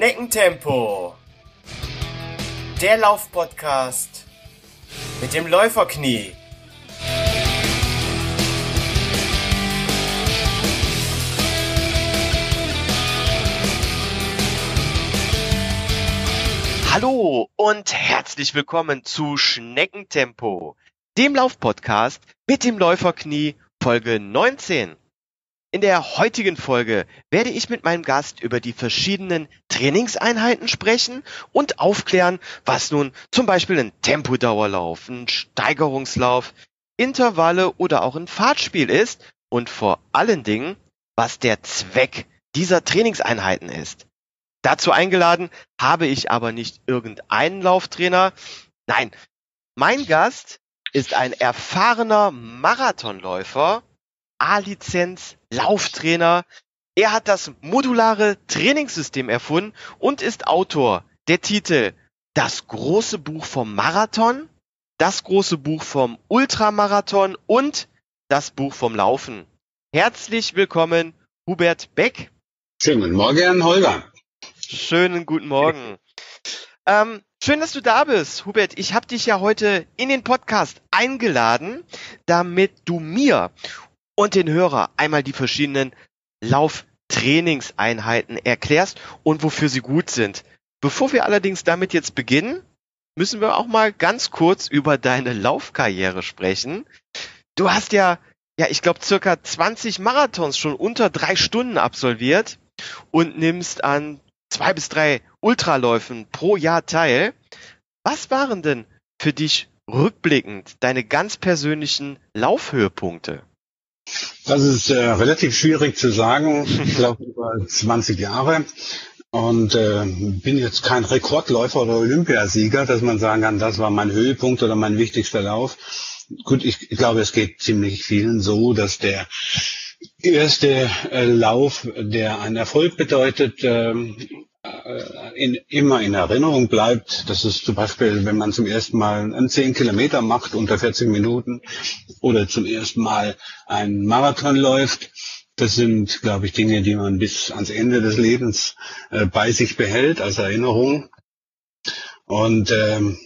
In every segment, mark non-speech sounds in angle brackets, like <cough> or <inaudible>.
Schneckentempo. Der Laufpodcast mit dem Läuferknie. Hallo und herzlich willkommen zu Schneckentempo, dem Laufpodcast mit dem Läuferknie Folge 19. In der heutigen Folge werde ich mit meinem Gast über die verschiedenen Trainingseinheiten sprechen und aufklären, was nun zum Beispiel ein Tempodauerlauf, ein Steigerungslauf, Intervalle oder auch ein Fahrtspiel ist und vor allen Dingen, was der Zweck dieser Trainingseinheiten ist. Dazu eingeladen habe ich aber nicht irgendeinen Lauftrainer. Nein, mein Gast ist ein erfahrener Marathonläufer A-Lizenz Lauftrainer. Er hat das modulare Trainingssystem erfunden und ist Autor der Titel Das große Buch vom Marathon, das große Buch vom Ultramarathon und das Buch vom Laufen. Herzlich willkommen, Hubert Beck. Schönen guten Morgen, Holger. Schönen guten Morgen. Ähm, schön, dass du da bist, Hubert. Ich habe dich ja heute in den Podcast eingeladen, damit du mir und den Hörer einmal die verschiedenen Lauftrainingseinheiten erklärst und wofür sie gut sind. Bevor wir allerdings damit jetzt beginnen, müssen wir auch mal ganz kurz über deine Laufkarriere sprechen. Du hast ja, ja, ich glaube, circa 20 Marathons schon unter drei Stunden absolviert und nimmst an zwei bis drei Ultraläufen pro Jahr teil. Was waren denn für dich rückblickend deine ganz persönlichen Laufhöhepunkte? Das ist äh, relativ schwierig zu sagen. Ich glaube <laughs> über 20 Jahre und äh, bin jetzt kein Rekordläufer oder Olympiasieger, dass man sagen kann, das war mein Höhepunkt oder mein wichtigster Lauf. Gut, ich, ich glaube, es geht ziemlich vielen so, dass der erste äh, Lauf, der einen Erfolg bedeutet, ähm, äh, in, immer in Erinnerung bleibt. Das ist zum Beispiel, wenn man zum ersten Mal einen 10 Kilometer macht unter 40 Minuten oder zum ersten Mal einen Marathon läuft. Das sind, glaube ich, Dinge, die man bis ans Ende des Lebens äh, bei sich behält als Erinnerung. Und ähm,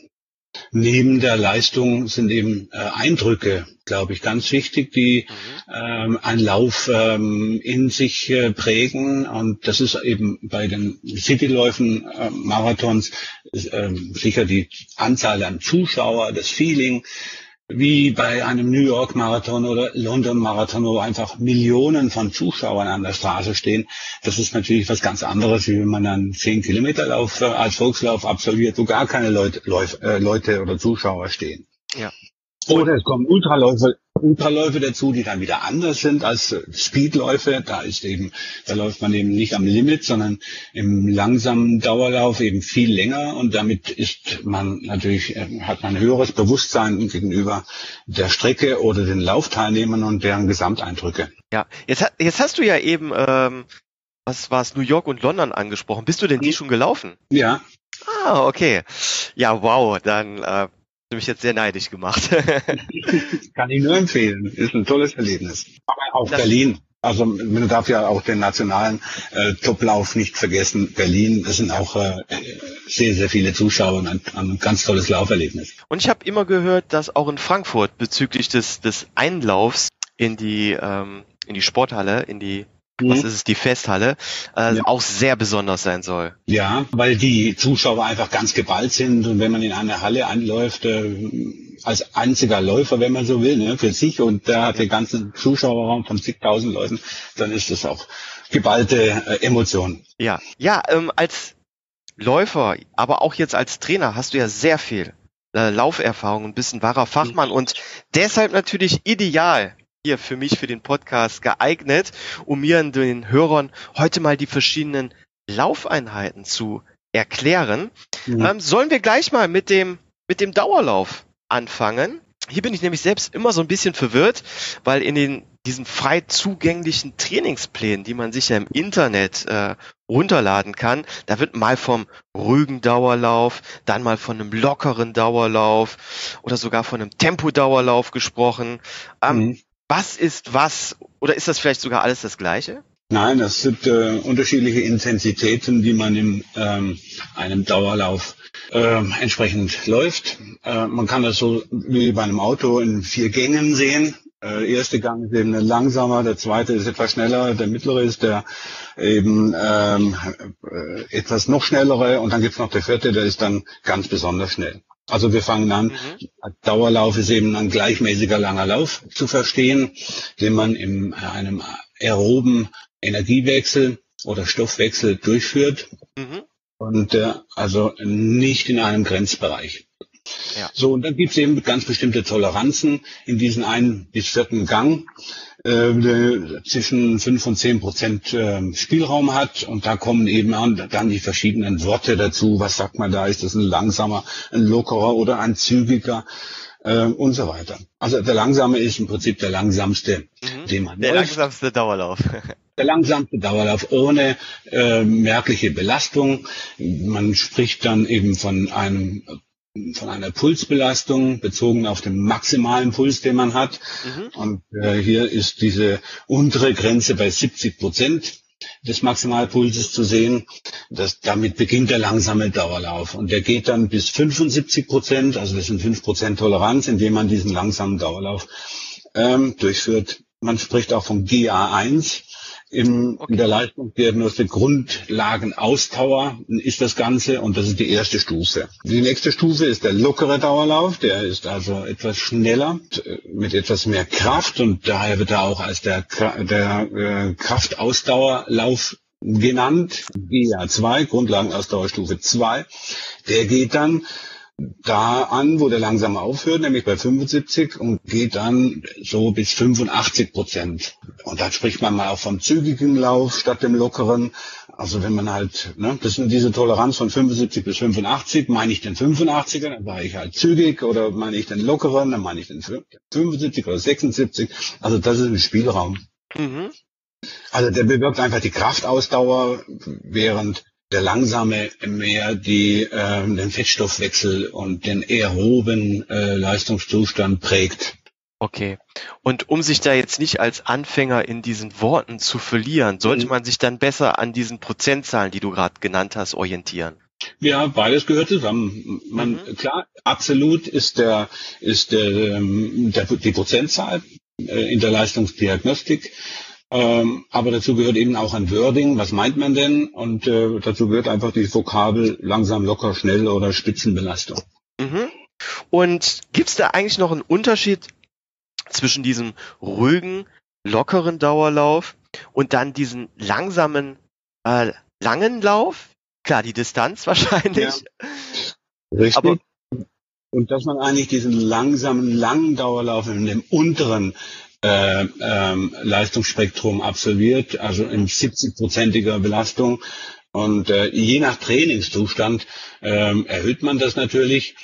neben der Leistung sind eben äh, Eindrücke, glaube ich, ganz wichtig, die mhm. ähm, einen Lauf ähm, in sich äh, prägen. Und das ist eben bei den Cityläufen, äh, Marathons äh, sicher die Anzahl an Zuschauer, das Feeling, wie bei einem New York Marathon oder London Marathon, wo einfach Millionen von Zuschauern an der Straße stehen. Das ist natürlich was ganz anderes, wie wenn man einen 10 Kilometer Lauf äh, als Volkslauf absolviert, wo gar keine Leute, äh, Leute oder Zuschauer stehen. Ja. Oder es kommen Ultraläufe, Ultraläufe dazu, die dann wieder anders sind als Speedläufe. Da ist eben, da läuft man eben nicht am Limit, sondern im langsamen Dauerlauf eben viel länger und damit ist man natürlich, äh, hat man ein höheres Bewusstsein gegenüber der Strecke oder den Laufteilnehmern und deren Gesamteindrücke. Ja, jetzt, jetzt hast du ja eben, ähm, was war es, New York und London angesprochen. Bist du denn die schon gelaufen? Ja. Ah, okay. Ja, wow, dann äh, du mich jetzt sehr neidisch gemacht. <laughs> Kann ich nur empfehlen. Ist ein tolles Erlebnis. Aber auch das Berlin. Also man darf ja auch den nationalen äh, Toplauf nicht vergessen. Berlin, das sind auch äh, sehr, sehr viele Zuschauer und ein, ein ganz tolles Lauferlebnis. Und ich habe immer gehört, dass auch in Frankfurt bezüglich des, des Einlaufs in die, ähm, in die Sporthalle, in die. Was ist es, die Festhalle, äh, ja. auch sehr besonders sein soll. Ja, weil die Zuschauer einfach ganz geballt sind und wenn man in eine Halle einläuft, äh, als einziger Läufer, wenn man so will, ne, für sich und da hat den ganzen Zuschauerraum von zigtausend Leuten, dann ist das auch geballte äh, Emotion. Ja, ja, ähm, als Läufer, aber auch jetzt als Trainer hast du ja sehr viel äh, Lauferfahrung und bist ein wahrer Fachmann mhm. und deshalb natürlich ideal hier für mich, für den Podcast geeignet, um mir und den Hörern heute mal die verschiedenen Laufeinheiten zu erklären. Mhm. Ähm, sollen wir gleich mal mit dem, mit dem Dauerlauf anfangen? Hier bin ich nämlich selbst immer so ein bisschen verwirrt, weil in den diesen frei zugänglichen Trainingsplänen, die man sich ja im Internet äh, runterladen kann, da wird mal vom ruhigen Dauerlauf, dann mal von einem lockeren Dauerlauf oder sogar von einem Tempodauerlauf gesprochen. Ähm, mhm was ist was? Oder ist das vielleicht sogar alles das Gleiche? Nein, das sind äh, unterschiedliche Intensitäten, die man in ähm, einem Dauerlauf äh, entsprechend läuft. Äh, man kann das so wie bei einem Auto in vier Gängen sehen. Äh, erste Gang ist eben langsamer, der zweite ist etwas schneller, der mittlere ist der eben ähm, äh, etwas noch schnellere und dann gibt's noch der vierte, der ist dann ganz besonders schnell. Also wir fangen an, mhm. Dauerlauf ist eben ein gleichmäßiger langer Lauf zu verstehen, den man in einem aeroben Energiewechsel oder Stoffwechsel durchführt. Mhm. Und äh, also nicht in einem Grenzbereich. Ja. So, und dann gibt es eben ganz bestimmte Toleranzen in diesen einen bis vierten Gang, äh, zwischen fünf und zehn Prozent äh, Spielraum hat. Und da kommen eben an, dann die verschiedenen Worte dazu. Was sagt man da? Ist das ein langsamer, ein lockerer oder ein zügiger? Äh, und so weiter. Also der langsame ist im Prinzip der langsamste, mhm. den man Der läuft. langsamste Dauerlauf. <laughs> der langsamste Dauerlauf ohne äh, merkliche Belastung. Man spricht dann eben von einem von einer Pulsbelastung bezogen auf den maximalen Puls, den man hat. Mhm. Und äh, hier ist diese untere Grenze bei 70 Prozent des Maximalpulses zu sehen. Das, damit beginnt der langsame Dauerlauf. Und der geht dann bis 75 Prozent, also das sind 5 Prozent Toleranz, indem man diesen langsamen Dauerlauf ähm, durchführt. Man spricht auch von GA1 in, okay. in der Leistungsdiagnostik Grundlagenausdauer ist das Ganze und das ist die erste Stufe. Die nächste Stufe ist der lockere Dauerlauf, der ist also etwas schneller, mit etwas mehr Kraft und daher wird er auch als der, der äh, Kraftausdauerlauf genannt, GA2, Grundlagenausdauerstufe 2. Der geht dann da an, wo der langsam aufhört, nämlich bei 75 und geht dann so bis 85 Prozent. Und dann spricht man mal auch vom zügigen Lauf statt dem lockeren. Also wenn man halt, ne, das sind diese Toleranz von 75 bis 85, meine ich den 85er, dann war ich halt zügig oder meine ich den lockeren, dann meine ich den 75 oder 76. Also das ist ein Spielraum. Mhm. Also der bewirkt einfach die Kraftausdauer, während der langsame mehr die, äh, den Fettstoffwechsel und den aeroben äh, Leistungszustand prägt. Okay. Und um sich da jetzt nicht als Anfänger in diesen Worten zu verlieren, sollte mhm. man sich dann besser an diesen Prozentzahlen, die du gerade genannt hast, orientieren? Ja, beides gehört zusammen. Man, mhm. Klar, absolut ist der, ist der, ähm, der, die Prozentzahl äh, in der Leistungsdiagnostik. Ähm, aber dazu gehört eben auch ein Wording. Was meint man denn? Und äh, dazu gehört einfach die Vokabel langsam, locker, schnell oder Spitzenbelastung. Mhm. Und gibt es da eigentlich noch einen Unterschied zwischen diesem ruhigen, lockeren Dauerlauf und dann diesen langsamen, äh, langen Lauf? Klar, die Distanz <laughs> wahrscheinlich. Ja. Richtig. Aber und dass man eigentlich diesen langsamen, langen Dauerlauf in dem unteren äh, ähm, Leistungsspektrum absolviert, also in 70-prozentiger Belastung. Und äh, je nach Trainingszustand ähm, erhöht man das natürlich.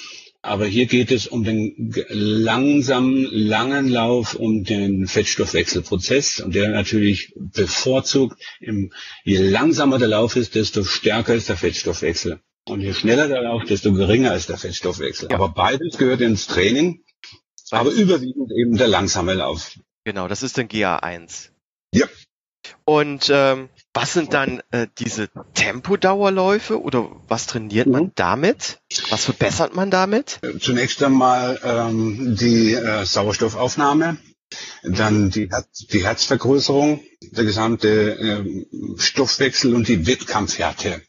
Aber hier geht es um den langsamen, langen Lauf, um den Fettstoffwechselprozess. Und der natürlich bevorzugt, im, je langsamer der Lauf ist, desto stärker ist der Fettstoffwechsel. Und je schneller der Lauf, desto geringer ist der Fettstoffwechsel. Ja. Aber beides gehört ins Training. Aber überwiegend eben der langsame Lauf. Genau, das ist dann GA1. Ja. Und ähm, was sind dann äh, diese Tempodauerläufe oder was trainiert mhm. man damit? Was verbessert man damit? Zunächst einmal ähm, die äh, Sauerstoffaufnahme, dann die, die Herzvergrößerung, der gesamte äh, Stoffwechsel und die Wettkampfhärte.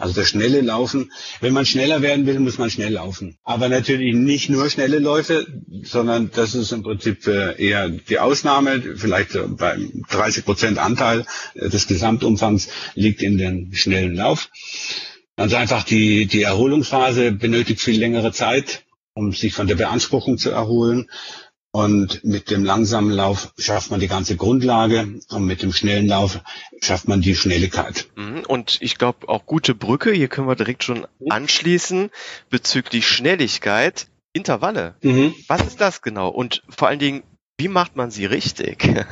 Also das schnelle Laufen. Wenn man schneller werden will, muss man schnell laufen. Aber natürlich nicht nur schnelle Läufe, sondern das ist im Prinzip äh, eher die Ausnahme. Vielleicht beim 30 Prozent Anteil äh, des Gesamtumfangs liegt in den schnellen Lauf. Also einfach die, die Erholungsphase benötigt viel längere Zeit, um sich von der Beanspruchung zu erholen. Und mit dem langsamen Lauf schafft man die ganze Grundlage und mit dem schnellen Lauf schafft man die Schnelligkeit. Mhm. Und ich glaube auch gute Brücke, hier können wir direkt schon anschließen bezüglich Schnelligkeit. Intervalle. Mhm. Was ist das genau? Und vor allen Dingen, wie macht man sie richtig? <laughs>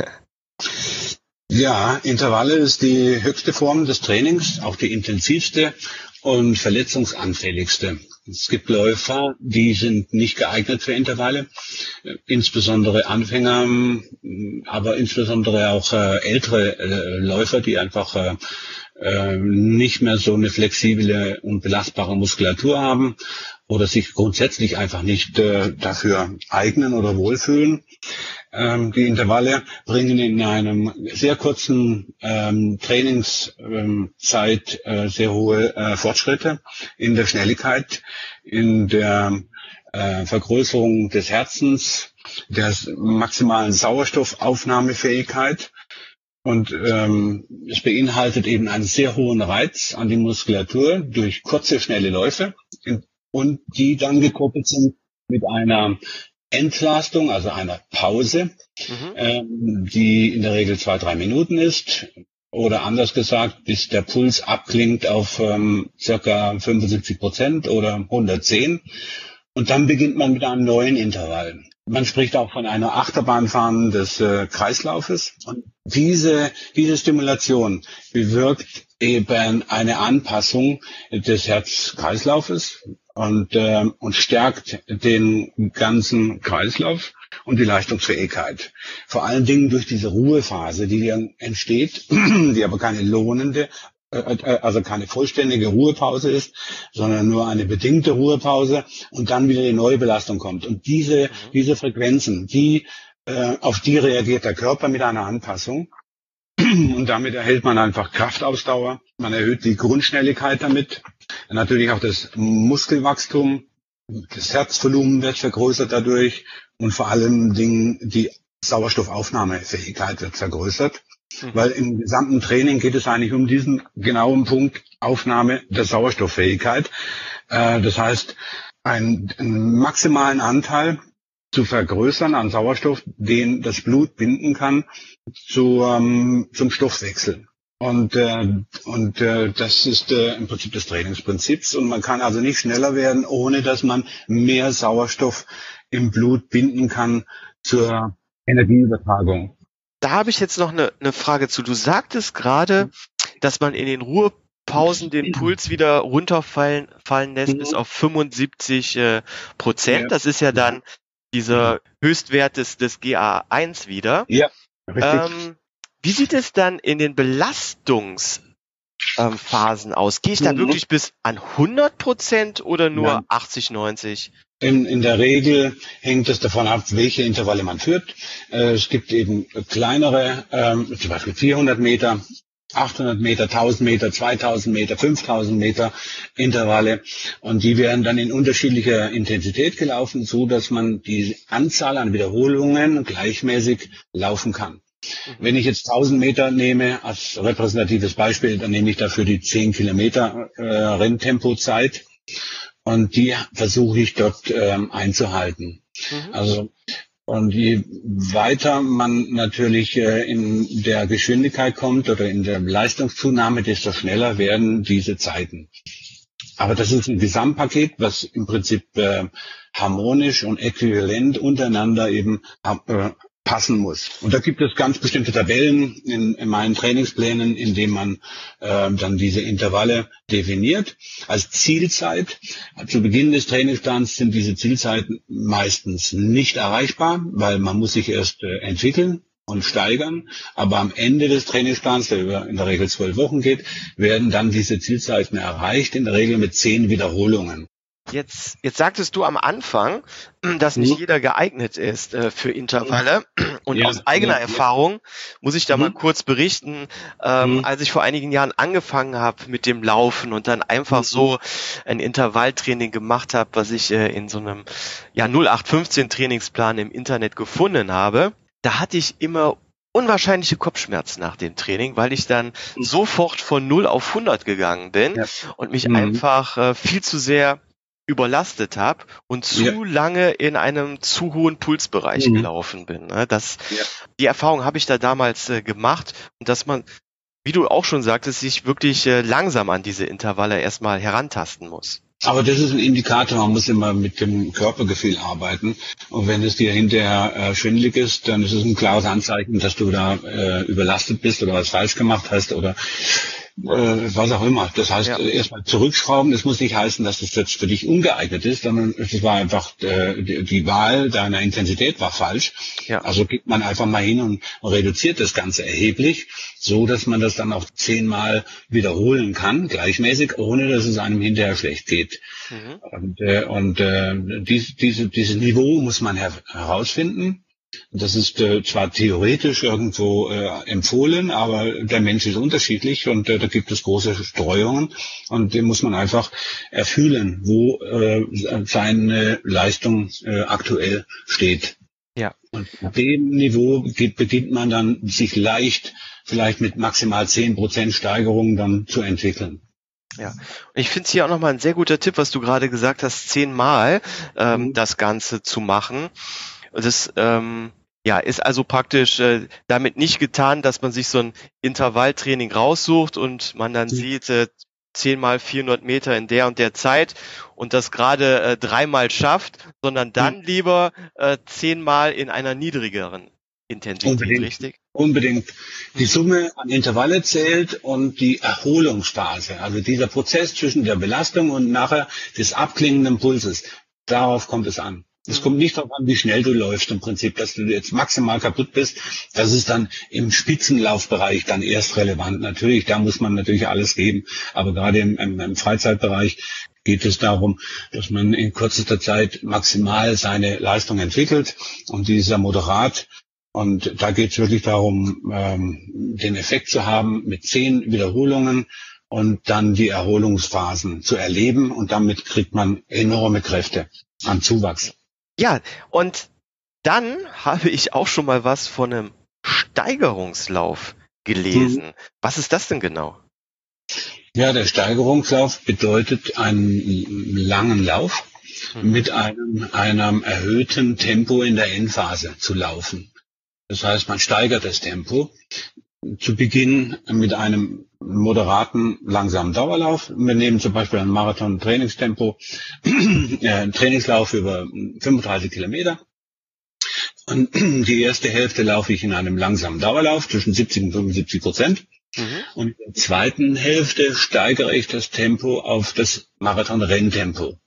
Ja, Intervalle ist die höchste Form des Trainings, auch die intensivste. und verletzungsanfälligste. Es gibt Läufer, die sind nicht geeignet für Intervalle, insbesondere Anfänger, aber insbesondere auch äh, ältere äh, Läufer, die einfach äh, äh, nicht mehr so eine flexible und belastbare Muskulatur haben oder sich grundsätzlich einfach nicht äh, dafür eignen oder wohlfühlen. Ähm, die Intervalle bringen in einem sehr kurzen ähm, Trainingszeit äh, sehr hohe äh, Fortschritte in der Schnelligkeit, in der äh, Vergrößerung des Herzens, der maximalen Sauerstoffaufnahmefähigkeit. Und ähm, es beinhaltet eben einen sehr hohen Reiz an die Muskulatur durch kurze, schnelle Läufe und die dann gekoppelt sind mit einer Entlastung, also einer Pause, mhm. ähm, die in der Regel zwei, drei Minuten ist. Oder anders gesagt, bis der Puls abklingt auf ähm, circa 75 Prozent oder 110. Und dann beginnt man mit einem neuen Intervall. Man spricht auch von einer Achterbahnfahren des äh, Kreislaufes. Und diese, diese Stimulation bewirkt eben eine Anpassung des Herz-Kreislaufes und, äh, und stärkt den ganzen Kreislauf und die Leistungsfähigkeit. Vor allen Dingen durch diese Ruhephase, die entsteht, <clears throat> die aber keine lohnende, also keine vollständige Ruhepause ist, sondern nur eine bedingte Ruhepause und dann wieder die neue Belastung kommt. Und diese, mhm. diese Frequenzen, die, äh, auf die reagiert der Körper mit einer Anpassung. <clears throat> Und damit erhält man einfach Kraftausdauer. Man erhöht die Grundschnelligkeit damit. Natürlich auch das Muskelwachstum. Das Herzvolumen wird vergrößert dadurch. Und vor allem Dingen die Sauerstoffaufnahmefähigkeit wird vergrößert. Mhm. Weil im gesamten Training geht es eigentlich um diesen genauen Punkt Aufnahme der Sauerstofffähigkeit. Äh, das heißt, einen, maximalen Anteil zu vergrößern an Sauerstoff, den das Blut binden kann ähm, zum Stoffwechsel. Und, äh, und äh, das ist äh, im Prinzip des Trainingsprinzips. Und man kann also nicht schneller werden, ohne dass man mehr Sauerstoff im Blut binden kann zur Energieübertragung. Da habe ich jetzt noch eine, eine Frage zu. Du sagtest gerade, dass man in den Ruhepausen den Puls wieder runterfallen fallen lässt bis auf 75 äh, Prozent. Das ist ja dann dieser Höchstwert des, des GA1 wieder. Ja, richtig. Ähm, wie sieht es dann in den Belastungsphasen ähm, aus? Gehe ich da mhm. wirklich bis an 100 Prozent oder nur ja. 80, 90? In, in der Regel hängt es davon ab, welche Intervalle man führt. Äh, es gibt eben kleinere, ähm, zum Beispiel 400 Meter, 800 Meter, 1000 Meter, 2000 Meter, 5000 Meter Intervalle und die werden dann in unterschiedlicher Intensität gelaufen, so dass man die Anzahl an Wiederholungen gleichmäßig laufen kann. Mhm. Wenn ich jetzt 1000 Meter nehme als repräsentatives Beispiel, dann nehme ich dafür die 10 Kilometer äh, Renntempozeit und die versuche ich dort ähm, einzuhalten. Mhm. Also und je weiter man natürlich äh, in der Geschwindigkeit kommt oder in der Leistungszunahme, desto schneller werden diese Zeiten. Aber das ist ein Gesamtpaket, was im Prinzip äh, harmonisch und äquivalent untereinander eben äh, passen muss. Und da gibt es ganz bestimmte Tabellen in, in meinen Trainingsplänen, in denen man äh, dann diese Intervalle definiert. Als Zielzeit, zu Beginn des Trainingsplans sind diese Zielzeiten meistens nicht erreichbar, weil man muss sich erst äh, entwickeln und steigern. Aber am Ende des Trainingsplans, der über in der Regel zwölf Wochen geht, werden dann diese Zielzeiten erreicht, in der Regel mit zehn Wiederholungen. Jetzt, jetzt sagtest du am Anfang, dass nicht mhm. jeder geeignet ist äh, für Intervalle. Und ja, aus eigener ja, Erfahrung muss ich da mhm. mal kurz berichten, ähm, mhm. als ich vor einigen Jahren angefangen habe mit dem Laufen und dann einfach mhm. so ein Intervalltraining gemacht habe, was ich äh, in so einem ja 0815 Trainingsplan im Internet gefunden habe, da hatte ich immer unwahrscheinliche Kopfschmerzen nach dem Training, weil ich dann mhm. sofort von 0 auf 100 gegangen bin und mich einfach äh, viel zu sehr überlastet habe und zu ja. lange in einem zu hohen Pulsbereich mhm. gelaufen bin. Ne? Das, ja. Die Erfahrung habe ich da damals äh, gemacht und dass man, wie du auch schon sagtest, sich wirklich äh, langsam an diese Intervalle erstmal herantasten muss. Aber das ist ein Indikator, man muss immer mit dem Körpergefühl arbeiten. Und wenn es dir hinterher äh, schwindelig ist, dann ist es ein klares Anzeichen, dass du da äh, überlastet bist oder was falsch gemacht hast oder was auch immer. Das heißt, Ja. äh, erstmal zurückschrauben. Das muss nicht heißen, dass das jetzt für dich ungeeignet ist, sondern es war einfach äh, die, die Wahl deiner Intensität war falsch. Ja. Also geht man einfach mal hin und reduziert das Ganze erheblich, so dass man das dann auch zehnmal wiederholen kann, gleichmäßig, ohne dass es einem hinterher schlecht geht. Mhm. Und, äh, und äh, dies, diese, dieses Niveau muss man her herausfinden. Das ist äh, zwar theoretisch irgendwo äh, empfohlen, aber der Mensch ist unterschiedlich und äh, da gibt es große Streuungen und den muss man einfach erfühlen, wo äh, seine Leistung äh, aktuell steht. Ja. Und auf dem Niveau geht, beginnt man dann sich leicht, vielleicht mit maximal 10% Steigerung dann zu entwickeln. Und ich finde es hier auch nochmal ein sehr guter Tipp, was du gerade gesagt hast, zehnmal ähm, Mhm. das Ganze zu machen. Das ähm, ja, ist also praktisch äh, damit nicht getan, dass man sich so ein Intervalltraining raussucht und man dann Mhm. sieht, äh, 10 mal 400 Meter in der und der Zeit und das gerade äh, dreimal schafft, sondern dann lieber äh, zehnmal in einer niedrigeren Intensität, Unbedingt. richtig? Unbedingt. Die Summe an Intervalle zählt und die Erholungsphase, also dieser Prozess zwischen der Belastung und nachher des abklingenden Pulses, darauf kommt es an. Es Mhm. kommt nicht darauf an, wie schnell du läufst im Prinzip, dass du jetzt maximal kaputt bist. Das ist dann im Spitzenlaufbereich dann erst relevant. Natürlich, da muss man natürlich alles geben. Aber gerade im, im, im Freizeitbereich geht es darum, dass man in kürzester Zeit maximal seine Leistung entwickelt. Und dieser moderat und da geht es wirklich darum, ähm, den Effekt zu haben mit zehn Wiederholungen und dann die Erholungsphasen zu erleben und damit kriegt man enorme Kräfte an Zuwachs. Ja, und dann habe ich auch schon mal was von einem Steigerungslauf gelesen. Was ist das denn genau? Ja, der Steigerungslauf bedeutet einen langen Lauf Mhm. mit einem, einem erhöhten Tempo in der Endphase zu laufen. Das heißt, man steigert das Tempo. Zu Beginn mit einem moderaten, langsamen Dauerlauf. Wir nehmen zum Beispiel ein Marathon-Trainingstempo, <clears throat> äh, einen Trainingslauf über 35 Kilometer. Und <clears throat> die erste Hälfte laufe ich in einem langsamen Dauerlauf zwischen 70 und 75 Prozent. Mhm. Und in der zweiten Hälfte steigere ich das Tempo auf das Marathon-Renntempo.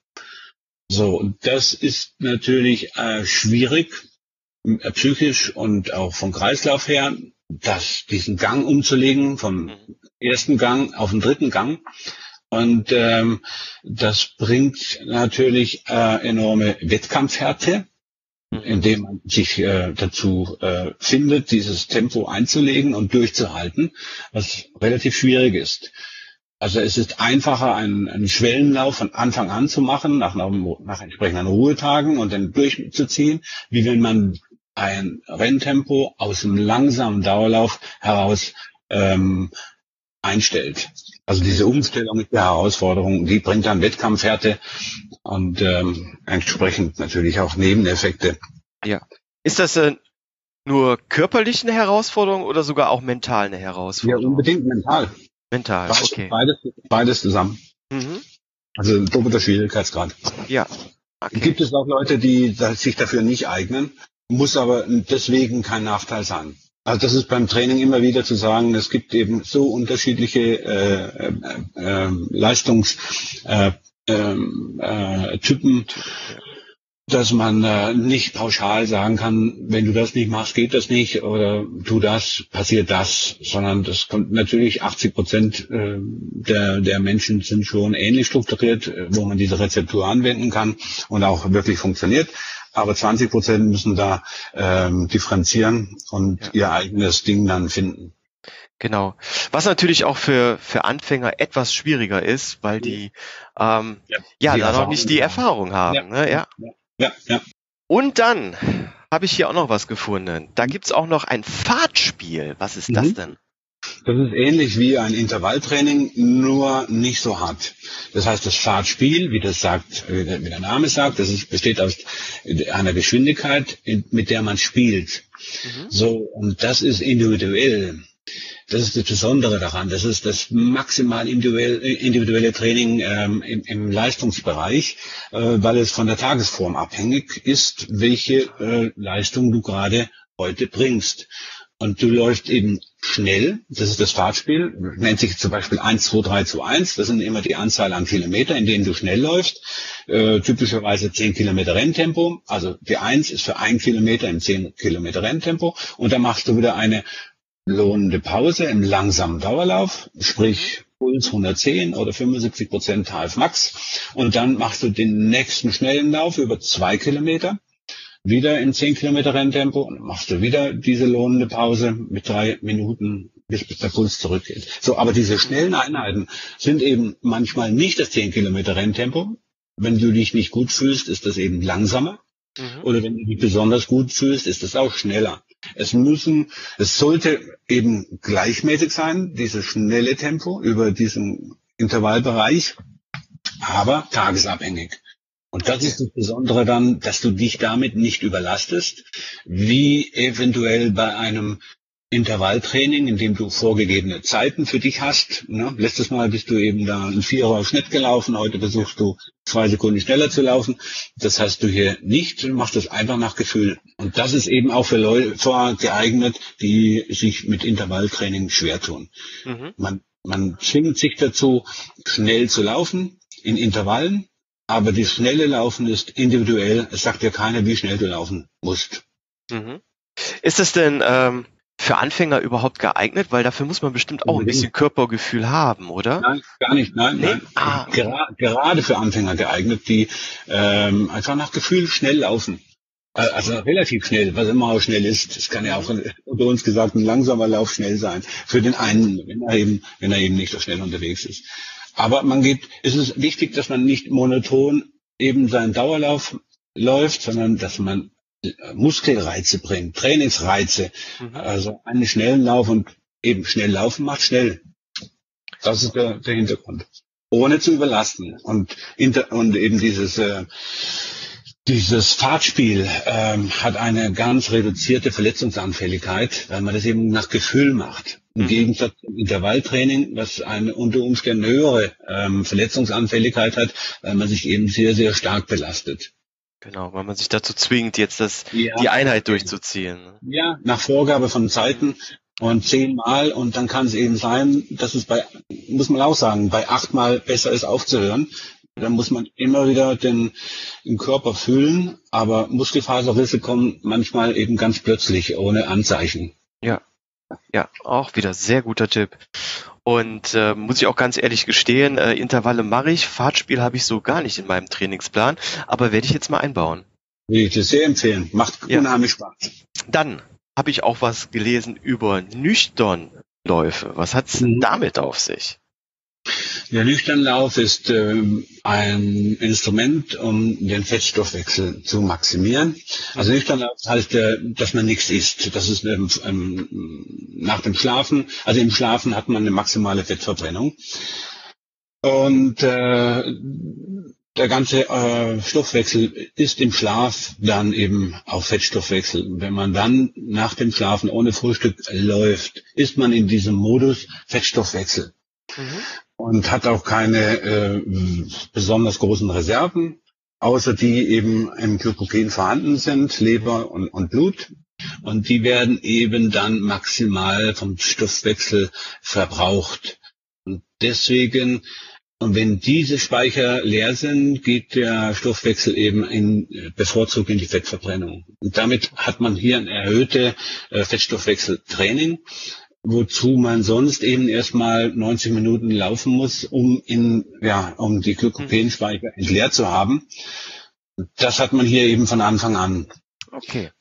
So, und das ist natürlich äh, schwierig, äh, psychisch und auch vom Kreislauf her, das, diesen Gang umzulegen, vom Mhm. ersten Gang auf den dritten Gang. Und ähm, das bringt natürlich äh, enorme Wettkampfhärte, Mhm. indem man sich äh, dazu äh, findet, dieses Tempo einzulegen und durchzuhalten, was relativ schwierig ist. Also es ist einfacher, einen, einen Schwellenlauf von Anfang an zu machen, nach, nach entsprechenden Ruhetagen und dann durchzuziehen, wie wenn man ein Renntempo aus dem langsamen Dauerlauf heraus ähm, einstellt. Also diese Umstellung ist die Herausforderung, die bringt dann Wettkampfhärte und ähm, entsprechend natürlich auch Nebeneffekte. Ist das äh, nur körperlich eine Herausforderung oder sogar auch mental eine Ja, Herausforderung? unbedingt mental. Mental, Beides, okay. beides, beides zusammen. Mhm. Also ein doppelter Schwierigkeitsgrad. Ja. Okay. Gibt es auch Leute, die sich dafür nicht eignen, muss aber deswegen kein Nachteil sein. Also das ist beim Training immer wieder zu sagen, es gibt eben so unterschiedliche äh, äh, äh, Leistungstypen, äh, ähm, äh, dass man äh, nicht pauschal sagen kann, wenn du das nicht machst, geht das nicht oder tu das, passiert das, sondern das kommt natürlich 80 Prozent der, der Menschen sind schon ähnlich strukturiert, wo man diese Rezeptur anwenden kann und auch wirklich funktioniert. Aber 20 Prozent müssen da ähm, differenzieren und Ja. ihr eigenes Ding dann finden. Genau. Was natürlich auch für, für Anfänger etwas schwieriger ist, weil die ähm, Ja. ja, Die da noch Erfahrung nicht die. Erfahrung haben. Ja. Ne? Ja. Ja, ja. Und dann habe ich hier auch noch was gefunden. Da gibt's auch noch ein Fahrtspiel. Was ist das Mhm. denn? Das ist ähnlich wie ein Intervalltraining, nur nicht so hart. Das heißt, das Fahrtspiel, wie das sagt, wie der Name sagt, das ist, besteht aus einer Geschwindigkeit, in- mit der man spielt. Mhm. So, und das ist individuell. Das ist das Besondere daran. Das ist das maximal individuell, individuelle Training ähm, im, im Leistungsbereich, äh, weil es von der Tagesform abhängig ist, welche äh, Leistung du gerade heute bringst. Und du läufst eben schnell, das ist das Fahrtspiel, nennt sich zum Beispiel 1, 2, 3 zu 1, das sind immer die Anzahl an Kilometer, in denen du schnell läufst, äh, typischerweise 10 Kilometer Renntempo, also die 1 ist für 1 Kilometer im 10 Kilometer Renntempo. Und dann machst du wieder eine lohnende Pause im langsamen Dauerlauf, sprich Puls 110 oder 75 Prozent HF Max. Und dann machst du den nächsten schnellen Lauf über zwei Kilometer wieder in 10 Kilometer Renntempo und machst du wieder diese lohnende Pause mit drei Minuten, bis, bis der Puls zurückgeht. So, aber diese schnellen Einheiten sind eben manchmal nicht das 10 Kilometer Renntempo. Wenn du dich nicht gut fühlst, ist das eben langsamer. Mhm. Oder wenn du dich besonders gut fühlst, ist das auch schneller. Es müssen, es sollte eben gleichmäßig sein, dieses schnelle Tempo über diesen Intervallbereich, aber tagesabhängig. Und das ist das Besondere dann, dass du dich damit nicht überlastest, wie eventuell bei einem Intervalltraining, in dem du vorgegebene Zeiten für dich hast. Ne? Letztes Mal bist du eben da ein Vierer Schnitt gelaufen, heute versuchst du zwei Sekunden schneller zu laufen. Das hast du hier nicht, du machst das einfach nach Gefühl. Und das ist eben auch für Läufer geeignet, die sich mit Intervalltraining schwer tun. Mhm. Man, man zwingt sich dazu, schnell zu laufen in Intervallen aber das schnelle Laufen ist individuell. Es sagt dir keiner, wie schnell du laufen musst. Mhm. Ist es denn ähm, für Anfänger überhaupt geeignet? Weil dafür muss man bestimmt auch ein bisschen Körpergefühl haben, oder? Nein, gar nicht. Nein, nee? nein. Ah. Gera gerade für Anfänger geeignet, die ähm, einfach nach Gefühl schnell laufen. Äh, also relativ schnell, was immer auch schnell ist. Es kann ja auch unter uns gesagt ein langsamer Lauf schnell sein. Für den einen, wenn er eben, wenn er eben nicht so schnell unterwegs ist. Aber man geht, es ist wichtig, dass man nicht monoton eben seinen Dauerlauf läuft, sondern dass man Muskelreize bringt, Trainingsreize, mhm. also einen schnellen Lauf und eben schnell laufen macht schnell. Das ist der, der Hintergrund. Ohne zu überlasten und, inter, und eben dieses äh, dieses Fahrtspiel ähm, hat eine ganz reduzierte Verletzungsanfälligkeit, weil man das eben nach Gefühl macht. Im mhm. Gegensatz zum Intervalltraining, was eine unter Umständen höhere ähm, Verletzungsanfälligkeit hat, weil man sich eben sehr, sehr stark belastet. Genau, weil man sich dazu zwingt, jetzt das, ja. die Einheit durchzuziehen. Ne? Ja, nach Vorgabe von Zeiten und zehnmal und dann kann es eben sein, dass es bei, muss man auch sagen, bei achtmal besser ist aufzuhören, da muss man immer wieder den, den Körper fühlen, aber Muskelfaserrisse kommen manchmal eben ganz plötzlich, ohne Anzeichen. Ja. Ja, auch wieder sehr guter Tipp. Und äh, muss ich auch ganz ehrlich gestehen, äh, Intervalle mache ich, Fahrtspiel habe ich so gar nicht in meinem Trainingsplan, aber werde ich jetzt mal einbauen. Will ich dir sehr empfehlen. Macht ja. unheimlich Spaß. Dann habe ich auch was gelesen über Nüchternläufe. Was hat's mhm. damit auf sich? Der Nüchternlauf ist äh, ein Instrument, um den Fettstoffwechsel zu maximieren. Also Nüchternlauf heißt, äh, dass man nichts isst. Das ist ähm, ähm, nach dem Schlafen. Also im Schlafen hat man eine maximale Fettverbrennung. Und äh, der ganze äh, Stoffwechsel ist im Schlaf dann eben auch Fettstoffwechsel. Wenn man dann nach dem Schlafen ohne Frühstück läuft, ist man in diesem Modus Fettstoffwechsel. Mhm und hat auch keine äh, besonders großen Reserven, außer die eben im Glykogen vorhanden sind, Leber und, und Blut. Und die werden eben dann maximal vom Stoffwechsel verbraucht. Und deswegen, und wenn diese Speicher leer sind, geht der Stoffwechsel eben in, bevorzugt in die Fettverbrennung. Und damit hat man hier ein erhöhte äh, Fettstoffwechseltraining wozu man sonst eben erstmal 90 Minuten laufen muss, um in, ja, um die Glykogenspeicher mhm. entleert zu haben. Das hat man hier eben von Anfang an. Okay.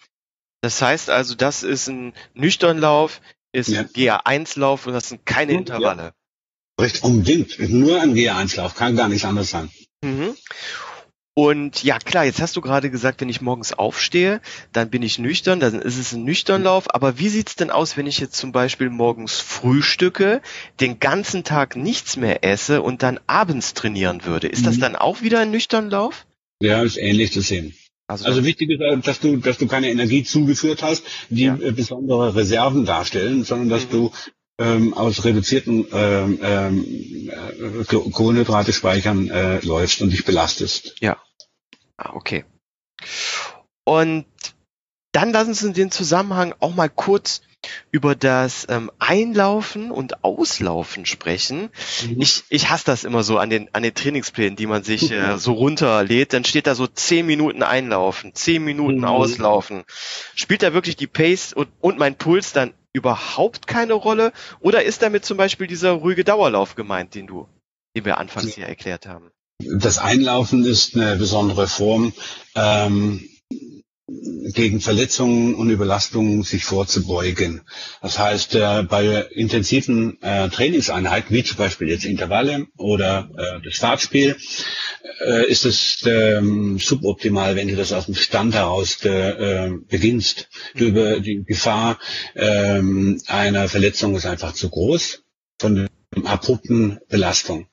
Das heißt also, das ist ein Nüchternlauf, ist ja. ein GA1-Lauf und das sind keine Intervalle. Ja. Richtig, unbedingt. Nur ein GA1-Lauf, kann gar nicht anders sein. Mhm. Und ja, klar, jetzt hast du gerade gesagt, wenn ich morgens aufstehe, dann bin ich nüchtern, dann ist es ein Nüchternlauf. Aber wie sieht's denn aus, wenn ich jetzt zum Beispiel morgens frühstücke, den ganzen Tag nichts mehr esse und dann abends trainieren würde? Ist das mhm. dann auch wieder ein Nüchternlauf? Ja, ist ähnlich zu sehen. Also, also wichtig ist, dass du, dass du keine Energie zugeführt hast, die ja. Äh, besondere Reserven darstellen, sondern dass mhm. du ähm, aus reduzierten ähm, ähm, äh, Kohlenhydrate speichern äh, läufst und dich belastest. Ja. Ah, okay. Und dann lassen Sie den Zusammenhang auch mal kurz über das ähm, Einlaufen und Auslaufen sprechen. Mhm. Ich, ich hasse das immer so an den, an den Trainingsplänen, die man sich <laughs> äh, so runterlädt. Dann steht da so zehn Minuten einlaufen, zehn Minuten mhm. auslaufen. Spielt da wirklich die Pace und, und mein Puls dann überhaupt keine Rolle? Oder ist damit zum Beispiel dieser ruhige Dauerlauf gemeint, den du, den wir anfangs hier erklärt haben? Das Einlaufen ist eine besondere Form. Ähm, gegen Verletzungen und Überlastungen sich vorzubeugen. Das heißt, äh, bei intensiven äh, Trainingseinheiten, wie zum Beispiel jetzt Intervalle oder äh, das Startspiel, äh, ist es ähm, suboptimal, wenn du das aus dem Stand heraus beginnst. Die Gefahr ähm, einer Verletzung ist einfach zu groß von der abrupten Belastung.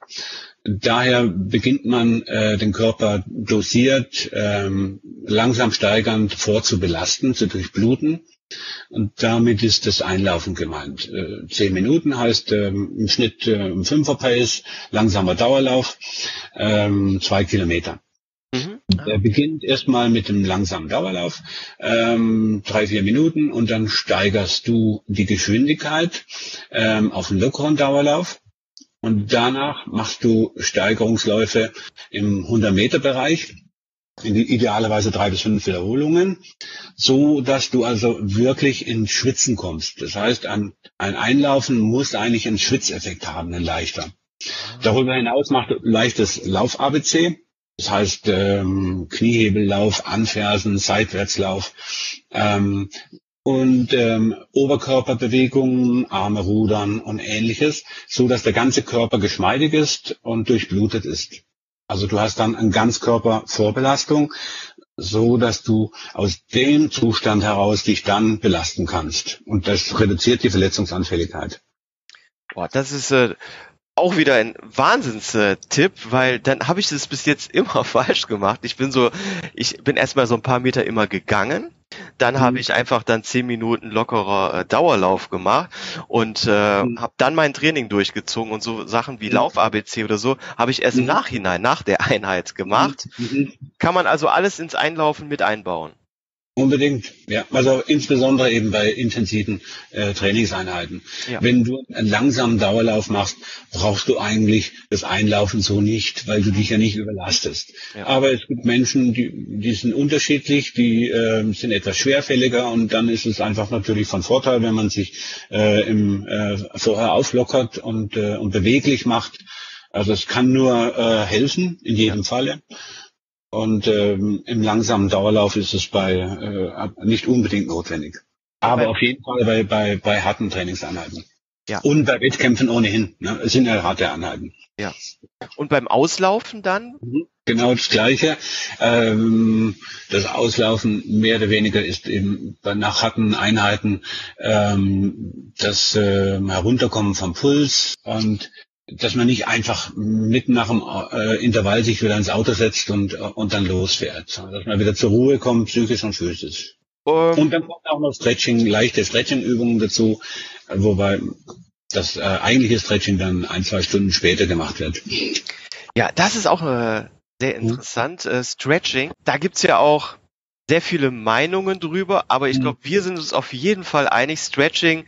Daher beginnt man äh, den Körper dosiert, ähm, langsam steigernd vorzubelasten, zu durchbluten. Und damit ist das Einlaufen gemeint. Äh, zehn Minuten heißt ähm, im Schnitt äh, ein Fünfer-Pace, langsamer Dauerlauf, ähm, zwei Kilometer. Mhm. Der beginnt erstmal mit dem langsamen Dauerlauf, ähm, drei, vier Minuten und dann steigerst du die Geschwindigkeit ähm, auf einen lockeren Dauerlauf und danach machst du Steigerungsläufe im 100-Meter-Bereich, idealerweise drei bis fünf Wiederholungen, so dass du also wirklich ins Schwitzen kommst. Das heißt, ein, ein Einlaufen muss eigentlich einen Schwitzeffekt haben, ein leichter. Darüber hinaus macht leichtes Lauf-ABC. Das heißt ähm, Kniehebellauf, Anfersen, Seitwärtslauf. Ähm, und ähm, Oberkörperbewegungen, Arme rudern und ähnliches, so dass der ganze Körper geschmeidig ist und durchblutet ist. Also du hast dann eine Ganzkörpervorbelastung, so dass du aus dem Zustand heraus dich dann belasten kannst. Und das reduziert die Verletzungsanfälligkeit. Boah, das ist äh, auch wieder ein Wahnsinnstipp, weil dann habe ich das bis jetzt immer <laughs> falsch gemacht. Ich bin so, ich bin erstmal so ein paar Meter immer gegangen. Dann mhm. habe ich einfach dann zehn Minuten lockerer äh, Dauerlauf gemacht und äh, mhm. habe dann mein Training durchgezogen und so Sachen wie mhm. Lauf-ABC oder so habe ich erst mhm. im Nachhinein, nach der <laughs> Einheit gemacht. Mhm. Kann man also alles ins Einlaufen mit einbauen. Unbedingt, ja. Also insbesondere eben bei intensiven äh, Trainingseinheiten. Ja. Wenn du einen langsamen Dauerlauf machst, brauchst du eigentlich das Einlaufen so nicht, weil du dich ja nicht überlastest. Ja. Aber es gibt Menschen, die, die sind unterschiedlich, die äh, sind etwas schwerfälliger und dann ist es einfach natürlich von Vorteil, wenn man sich äh, im, äh, vorher auflockert und, äh, und beweglich macht. Also es kann nur äh, helfen, in jedem Falle. Und ähm, im langsamen Dauerlauf ist es bei äh, nicht unbedingt notwendig. Aber auf jeden Fall bei, bei, bei harten Trainingseinheiten. Ja. Und bei Wettkämpfen ohnehin. Ne? Es sind ja harte Einheiten. Ja. Und beim Auslaufen dann? Mhm. Genau das Gleiche. Ähm, das Auslaufen mehr oder weniger ist eben nach harten Einheiten ähm, das äh, Herunterkommen vom Puls und dass man nicht einfach mitten nach dem äh, Intervall sich wieder ins Auto setzt und, und dann losfährt, dass man wieder zur Ruhe kommt, psychisch und physisch. Um, und dann kommt auch noch Stretching, leichte Stretching-Übungen dazu, wobei das äh, eigentliche Stretching dann ein, zwei Stunden später gemacht wird. Ja, das ist auch äh, sehr interessant. Äh, Stretching, da gibt's ja auch sehr viele Meinungen drüber, aber ich mhm. glaube, wir sind uns auf jeden Fall einig, Stretching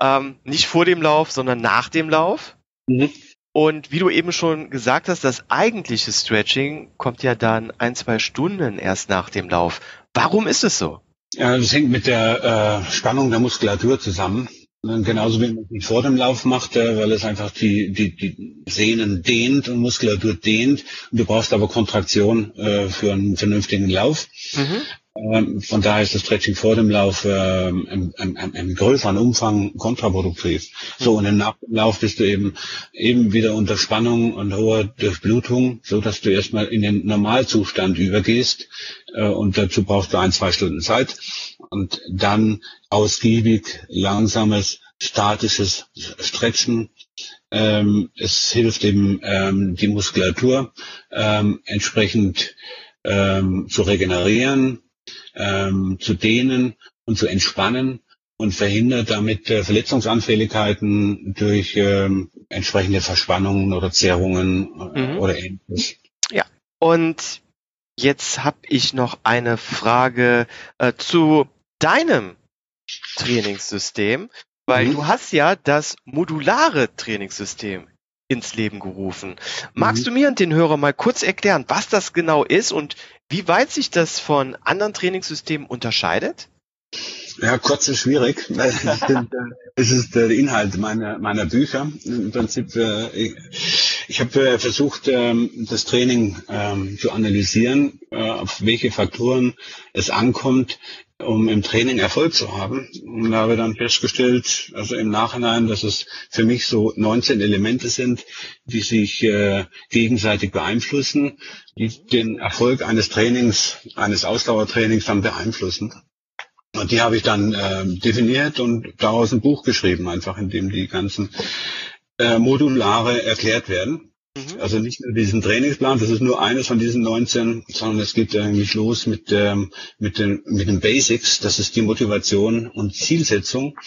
ähm, nicht vor dem Lauf, sondern nach dem Lauf. Mhm. Und wie du eben schon gesagt hast, das eigentliche Stretching kommt ja dann ein, zwei Stunden erst nach dem Lauf. Warum ist es so? Ja, das hängt mit der äh, Spannung der Muskulatur zusammen. Genauso wie man es vor dem Lauf macht, äh, weil es einfach die, die, die Sehnen dehnt und Muskulatur dehnt. Und du brauchst aber Kontraktion äh, für einen vernünftigen Lauf. Mhm. Ähm, von daher ist das Stretching vor dem Lauf äh, im, größeren Umfang kontraproduktiv. So, und im Nachlauf bist du eben eben wieder unter Spannung und hoher Durchblutung, so dass du erstmal in den Normalzustand übergehst. Äh, und dazu brauchst du ein, zwei Stunden Zeit. Und dann ausgiebig, langsames, statisches Stretchen. Ähm, es hilft eben ähm, die Muskulatur ähm, entsprechend ähm, zu regenerieren, ähm, zu dehnen und zu entspannen und verhindert damit äh, Verletzungsanfälligkeiten durch ähm, entsprechende Verspannungen oder Zerrungen äh, mhm. oder ähnliches. Ja, und jetzt habe ich noch eine Frage äh, zu deinem Trainingssystem, weil mhm. du hast ja das modulare Trainingssystem ins Leben gerufen. Magst mhm. du mir und den Hörer mal kurz erklären, was das genau ist und wie weit sich das von anderen Trainingssystemen unterscheidet? Ja, kurz ist schwierig, weil es ist der Inhalt meiner, meiner Bücher. Im Prinzip, äh, ich habe äh, versucht, ähm, das Training ähm, zu analysieren, äh, auf welche Faktoren es ankommt, um im Training Erfolg zu haben. Und habe dann festgestellt, also im Nachhinein, dass es für mich so 19 Elemente sind, die sich äh, gegenseitig beeinflussen, die den Erfolg eines Trainings, eines Ausdauertrainings dann beeinflussen. Und die habe ich dann äh, definiert und daraus ein Buch geschrieben, einfach in dem die ganzen äh, Modulare erklärt werden. Mhm. Also nicht nur diesen Trainingsplan, das ist nur eines von diesen 19, sondern es geht eigentlich los mit, ähm, mit, den, mit den Basics, das ist die Motivation und Zielsetzung.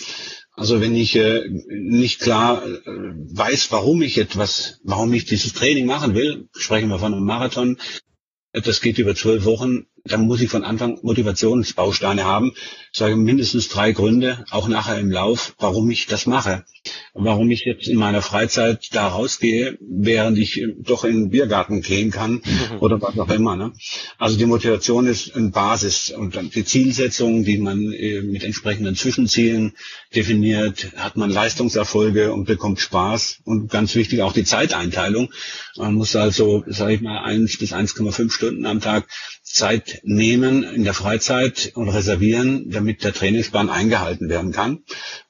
Also wenn ich äh, nicht klar äh, weiß, warum ich etwas, warum ich dieses Training machen will, sprechen wir von einem Marathon, das geht über zwölf Wochen, dann muss ich von Anfang Motivationsbausteine haben. Ich sage mindestens drei Gründe, auch nachher im Lauf, warum ich das mache. Warum ich jetzt in meiner Freizeit da rausgehe, während ich doch in den Biergarten gehen kann mhm. oder was auch immer. Ne? Also die Motivation ist eine Basis und dann die Zielsetzung, die man äh, mit entsprechenden Zwischenzielen definiert, hat man Leistungserfolge und bekommt Spaß und ganz wichtig auch die Zeiteinteilung. Man muss also, sage ich mal, eins bis 1,5 Stunden am Tag Zeit nehmen in der Freizeit und reservieren, damit der Trainingsplan eingehalten werden kann.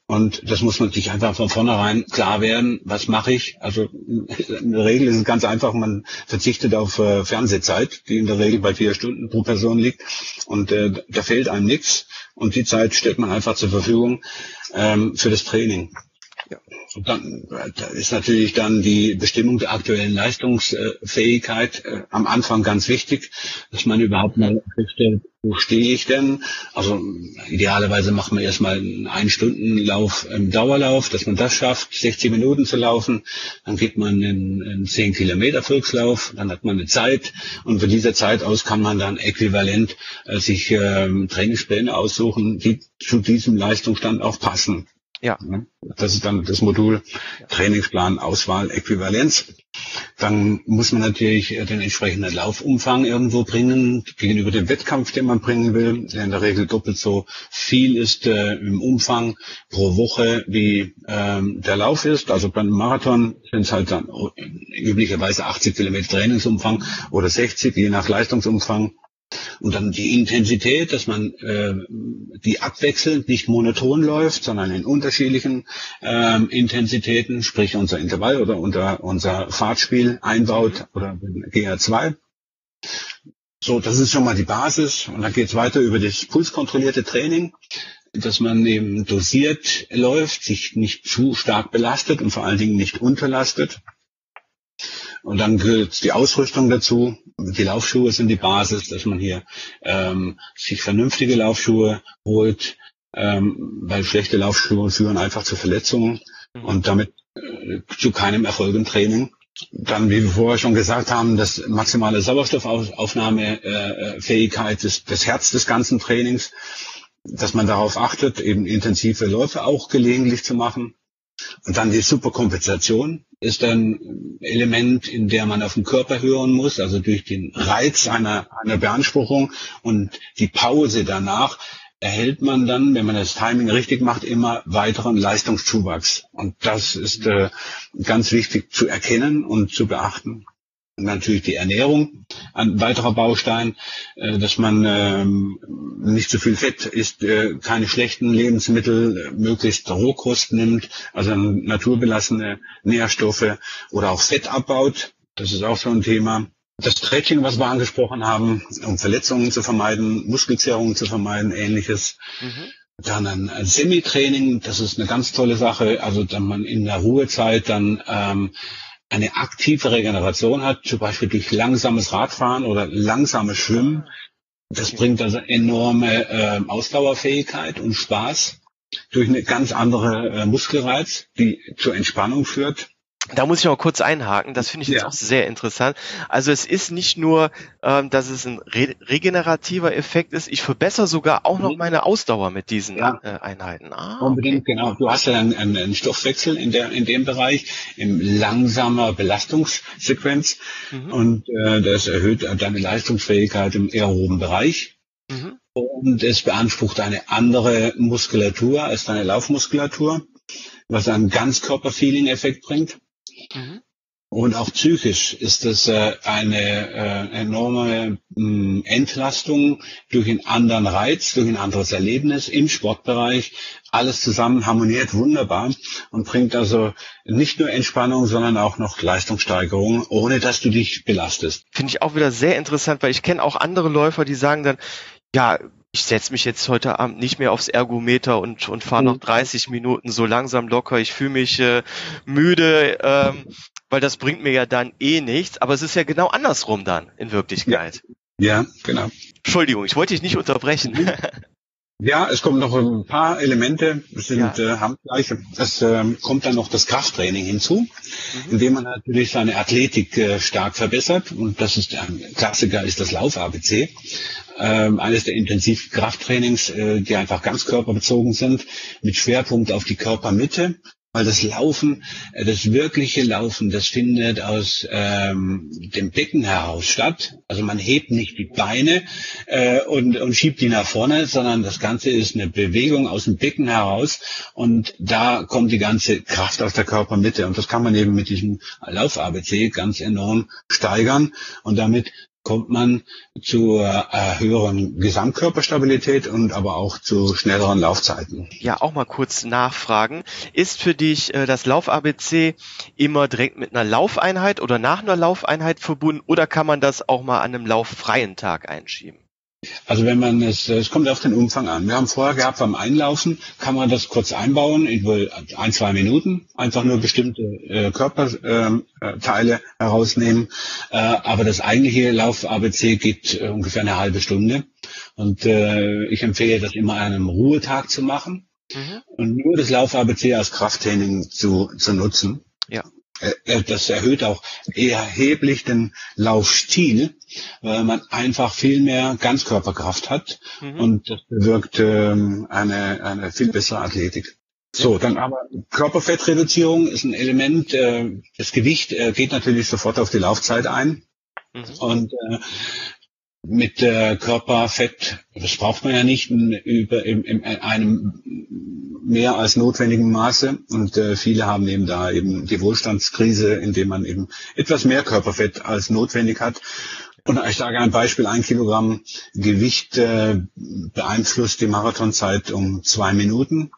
Und das muss man sich einfach von vornherein klar werden. Was mache ich? Also in der Regel ist es ganz einfach. Man verzichtet auf äh, Fernsehzeit, die in der Regel bei vier Stunden pro Person liegt. Und äh, da fehlt einem nichts. Und die Zeit stellt man einfach zur Verfügung ähm, für das Training. Ja. Und dann da ist natürlich dann die Bestimmung der aktuellen Leistungsfähigkeit äh, am Anfang ganz wichtig, dass man überhaupt mal feststellt, wo stehe ich denn? Also idealerweise macht man erstmal einen Ein-Stunden-Lauf im Dauerlauf, dass man das schafft, 60 Minuten zu laufen. Dann geht man in, in 10 Kilometer Volkslauf, dann hat man eine Zeit und von dieser Zeit aus kann man dann äquivalent äh, sich äh, Trainingspläne aussuchen, die zu diesem Leistungsstand auch passen. Ja. Das ist dann das Modul Trainingsplan, Auswahl, Äquivalenz. Dann muss man natürlich den entsprechenden Laufumfang irgendwo bringen, gegenüber dem Wettkampf, den man bringen will, der in der Regel doppelt so viel ist äh, im Umfang pro Woche, wie ähm, der Lauf ist. Also beim Marathon sind es halt dann üblicherweise 80 Kilometer Trainingsumfang oder 60, je nach Leistungsumfang. Und dann die Intensität, dass man äh, die abwechselnd nicht monoton läuft, sondern in unterschiedlichen äh, Intensitäten, sprich unser Intervall oder unter unser Fahrtspiel einbaut oder GR2. So, das ist schon mal die Basis. Und dann geht es weiter über das pulskontrollierte Training, dass man eben dosiert läuft, sich nicht zu stark belastet und vor allen Dingen nicht unterlastet. Und dann gehört die Ausrüstung dazu. Die Laufschuhe sind die Basis, dass man hier ähm, sich vernünftige Laufschuhe holt, ähm, weil schlechte Laufschuhe führen einfach zu Verletzungen mhm. und damit äh, zu keinem Erfolg im Training. Dann, wie wir vorher schon gesagt haben, das maximale Sauerstoffaufnahmefähigkeit ist das Herz des ganzen Trainings, dass man darauf achtet, eben intensive Läufe auch gelegentlich zu machen. Und dann die Superkompensation ist ein Element, in der man auf den Körper hören muss, also durch den Reiz einer, einer Beanspruchung und die Pause danach erhält man dann, wenn man das Timing richtig macht, immer weiteren Leistungszuwachs. Und das ist äh, ganz wichtig zu erkennen und zu beachten natürlich die Ernährung ein weiterer Baustein, äh, dass man ähm, nicht zu viel Fett isst, äh, keine schlechten Lebensmittel, möglichst Rohkost nimmt, also naturbelassene Nährstoffe oder auch Fett abbaut. Das ist auch so ein Thema. Das Stretching, was wir angesprochen haben, um Verletzungen zu vermeiden, Muskelzerrungen zu vermeiden, ähnliches. Mhm. Dann ein Semi-Training, das ist eine ganz tolle Sache. Also, dass man in der Ruhezeit dann ähm, eine aktive Regeneration hat, zum Beispiel durch langsames Radfahren oder langsames Schwimmen. Das bringt also enorme äh, Ausdauerfähigkeit und Spaß durch eine ganz andere äh, Muskelreiz, die zur Entspannung führt. Da muss ich mal kurz einhaken, das finde ich jetzt Ja. auch sehr interessant. Also es ist nicht nur, ähm, dass es ein re regenerativer Effekt ist, ich verbessere sogar auch noch meine Ausdauer mit diesen Ja. äh, Einheiten. Ah, Unbedingt, genau. Du hast ja einen, einen, einen Stoffwechsel in, der, in dem Bereich, in langsamer Belastungssequenz. Mhm. Und äh, das erhöht deine Leistungsfähigkeit im aeroben Bereich. Mhm. Und es beansprucht eine andere Muskulatur als deine Laufmuskulatur, was einen Ganzkörper-Feeling-Effekt bringt. Mhm. Und auch psychisch ist es äh, eine äh, enorme mh, Entlastung durch einen anderen Reiz, durch ein anderes Erlebnis im Sportbereich. Alles zusammen harmoniert wunderbar und bringt also nicht nur Entspannung, sondern auch noch Leistungssteigerung, ohne dass du dich belastest. Finde ich auch wieder sehr interessant, weil ich kenne auch andere Läufer, die sagen dann, ja, ich setze mich jetzt heute Abend nicht mehr aufs Ergometer und, und fahre Mhm. noch 30 Minuten so langsam locker. Ich fühle mich äh, müde, ähm, weil das bringt mir ja dann eh nichts. Aber es ist ja genau andersrum dann in Wirklichkeit. Ja, genau. Entschuldigung, ich wollte dich nicht unterbrechen. Ja, es kommen noch ein paar Elemente, sind Ja. äh, handgleich. Es ähm, kommt dann noch das Krafttraining hinzu, indem man natürlich seine Athletik äh, stark verbessert. Und das ist ein Klassiker, ist das Lauf-ABC. Ähm, eines der Intensivkrafttrainings, äh, die einfach ganz körperbezogen sind, mit Schwerpunkt auf die Körpermitte. Weil das Laufen, äh, das wirkliche Laufen, das findet aus ähm, dem Becken heraus statt. Also man hebt nicht die Beine äh, und, und schiebt die nach vorne, sondern das Ganze ist eine Bewegung aus dem Becken heraus und da kommt die ganze Kraft aus der Körpermitte und das kann man eben mit diesem Lauf-ABC ganz enorm steigern und damit kommt man zu äh, höheren Gesamtkörperstabilität und aber auch zu schnelleren Laufzeiten. ja, auch mal kurz nachfragen. Ist für dich äh, das Lauf-ABC immer direkt mit einer Laufeinheit oder nach einer Laufeinheit verbunden oder kann man das auch mal an einem lauffreien Tag einschieben? Also wenn man es, es kommt auf den Umfang an. Wir haben vorher gehabt, beim Einlaufen kann man das kurz einbauen, in wohl ein, zwei Minuten, einfach nur bestimmte äh, Körperteile äh, Teile herausnehmen. Äh, aber das eigentliche Lauf-ABC geht äh, ungefähr eine halbe Stunde. Und äh, ich empfehle das immer an einem Ruhetag zu machen Mhm. und nur das Lauf-ABC als Krafttraining zu, zu nutzen. Ja. Äh, äh, Das erhöht auch erheblich den Laufstil, weil man einfach viel mehr Ganzkörperkraft hat Mhm. und das bewirkt ähm, eine, eine viel bessere Athletik. So, dann aber Körperfettreduzierung ist ein Element. Äh, das Gewicht äh, geht natürlich sofort auf die Laufzeit ein. Mhm. Und äh, mit äh, Körperfett, das braucht man ja nicht in, über, in, in einem mehr als notwendigen Maße. Und äh, viele haben eben da eben die Wohlstandskrise, indem man eben etwas mehr Körperfett als notwendig hat. Und ich sage ein Beispiel, ein Kilogramm Gewicht äh, beeinflusst die Marathonzeit um zwei Minuten.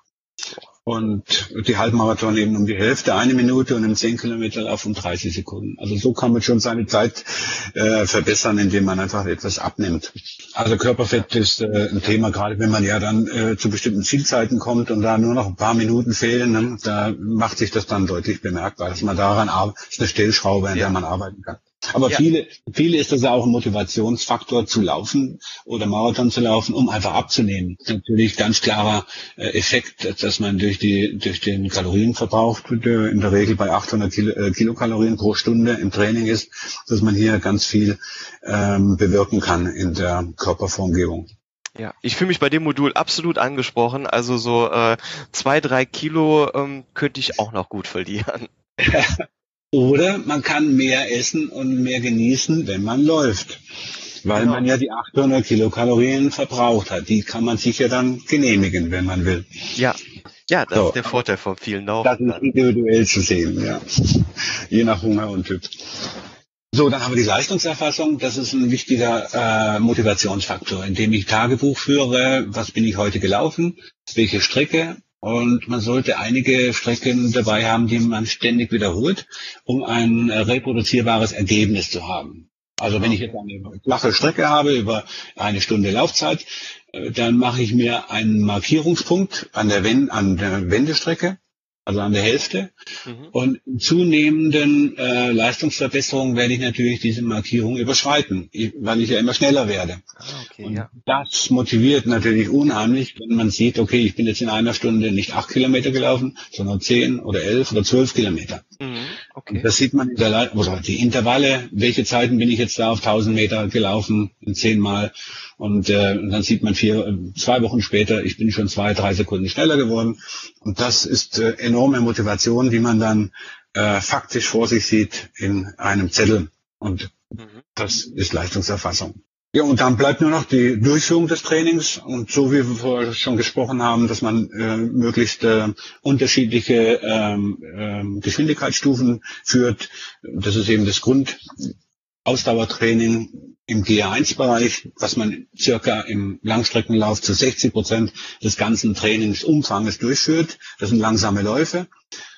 Und die Halbmarathon eben um die Hälfte, eine Minute und im 10 Kilometer Lauf um 30 Sekunden. Also so kann man schon seine Zeit äh, verbessern, indem man einfach etwas abnimmt. Also Körperfett ist äh, ein Thema, gerade wenn man ja dann äh, zu bestimmten Zielzeiten kommt und da nur noch ein paar Minuten fehlen, ne, da macht sich das dann deutlich bemerkbar, dass man daran arbeitet, ist eine Stellschraube, an Ja. der man arbeiten kann. Aber Ja. viele, viele ist das ja auch ein Motivationsfaktor zu laufen oder Marathon zu laufen, um einfach abzunehmen. Natürlich ganz klarer äh, Effekt, dass man durch die durch den Kalorienverbrauch der in der Regel bei 800 Kilo, äh, Kilokalorien pro Stunde im Training ist, dass man hier ganz viel ähm, bewirken kann in der Körperformgebung. Ja, ich fühle mich bei dem Modul absolut angesprochen. Also so äh, zwei, drei Kilo ähm, könnte ich auch noch gut verlieren. <laughs> Oder man kann mehr essen und mehr genießen, wenn man läuft. Weil Genau. man ja die 800 Kilokalorien verbraucht hat. Die kann man sich ja dann genehmigen, wenn man will. Ja, ja, das So. ist der Vorteil von vielen Das Laufen. ist dann. individuell zu sehen, ja. Je nach Hunger und Typ. So, dann haben wir die Leistungserfassung. Das ist ein wichtiger äh, Motivationsfaktor, indem ich Tagebuch führe, was bin ich heute gelaufen, welche Strecke. Und man sollte einige Strecken dabei haben, die man ständig wiederholt, um ein reproduzierbares Ergebnis zu haben. Also wenn ich jetzt eine flache Strecke habe über eine Stunde Laufzeit, äh, dann mache ich mir einen Markierungspunkt an der, Wen an der Wendestrecke, also an der Hälfte. Mhm. Und in zunehmenden äh, Leistungsverbesserungen werde ich natürlich diese Markierung überschreiten, weil ich ja immer schneller werde. Ah, okay, Und ja. das motiviert natürlich unheimlich, wenn man sieht, okay, ich bin jetzt in einer Stunde nicht acht Kilometer gelaufen, sondern zehn oder elf oder zwölf Kilometer. Mhm. okay. Das sieht man in der, oder die Intervalle, welche Zeiten bin ich jetzt da auf 1000 Meter gelaufen, zehnmal. Und, äh, und dann sieht man vier, äh, zwei Wochen später, ich bin schon zwei, drei Sekunden schneller geworden. Und das ist äh, enorme Motivation, die man dann äh, faktisch vor sich sieht in einem Zettel. Und mhm. das ist Leistungserfassung. Ja, und dann bleibt nur noch die Durchführung des Trainings und so wie wir vorher schon gesprochen haben, dass man äh, möglichst äh, unterschiedliche ähm, äh, Geschwindigkeitsstufen führt. Das ist eben das Grundausdauertraining im GR1-Bereich, was man circa im Langstreckenlauf zu 60 Prozent des ganzen Trainingsumfanges durchführt. Das sind langsame Läufe.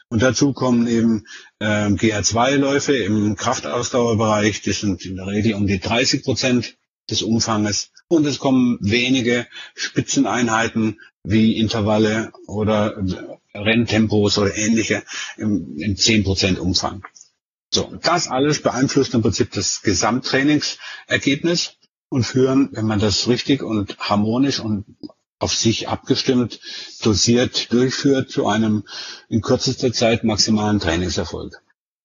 Und dazu kommen eben äh, GR2-Läufe im Kraftausdauerbereich. Das sind in der Regel um die 30 Prozent des Umfanges. Und es kommen wenige Spitzeneinheiten wie Intervalle oder Renntempos oder ähnliche im, im 10% Umfang. So, das alles beeinflusst im Prinzip das Gesamttrainingsergebnis und führen, wenn man das richtig und harmonisch und auf sich abgestimmt, dosiert durchführt, zu einem in kürzester Zeit maximalen Trainingserfolg.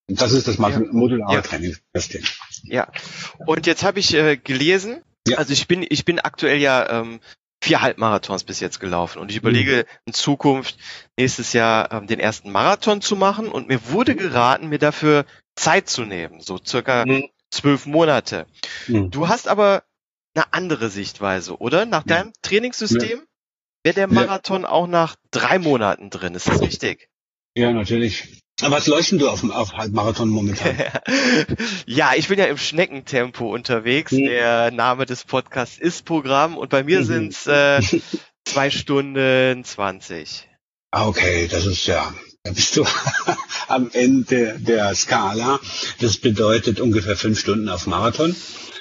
Das ist das modulare ja. Trainingssystem. Ja. Und jetzt habe ich äh, gelesen, ja. also ich bin, ich bin aktuell ja ähm, vier Halbmarathons bis jetzt gelaufen und ich überlege mhm. in Zukunft nächstes Jahr ähm, den ersten Marathon zu machen und mir wurde geraten, mir dafür Zeit zu nehmen, so circa mhm. zwölf Monate. Mhm. Du hast aber eine andere Sichtweise, oder? Nach deinem Trainingssystem ja. wäre der Marathon ja. auch nach drei Monaten drin. Ist das richtig? Ja, natürlich. Was leuchten du auf dem auf Halbmarathon momentan? <laughs> ja, ich bin ja im Schneckentempo unterwegs. Mhm. Der Name des Podcasts ist Programm und bei mir mhm. sind es äh, <laughs> zwei Stunden zwanzig. Ah, okay, das ist ja, da bist du <laughs> am Ende der Skala. Das bedeutet ungefähr fünf Stunden auf Marathon.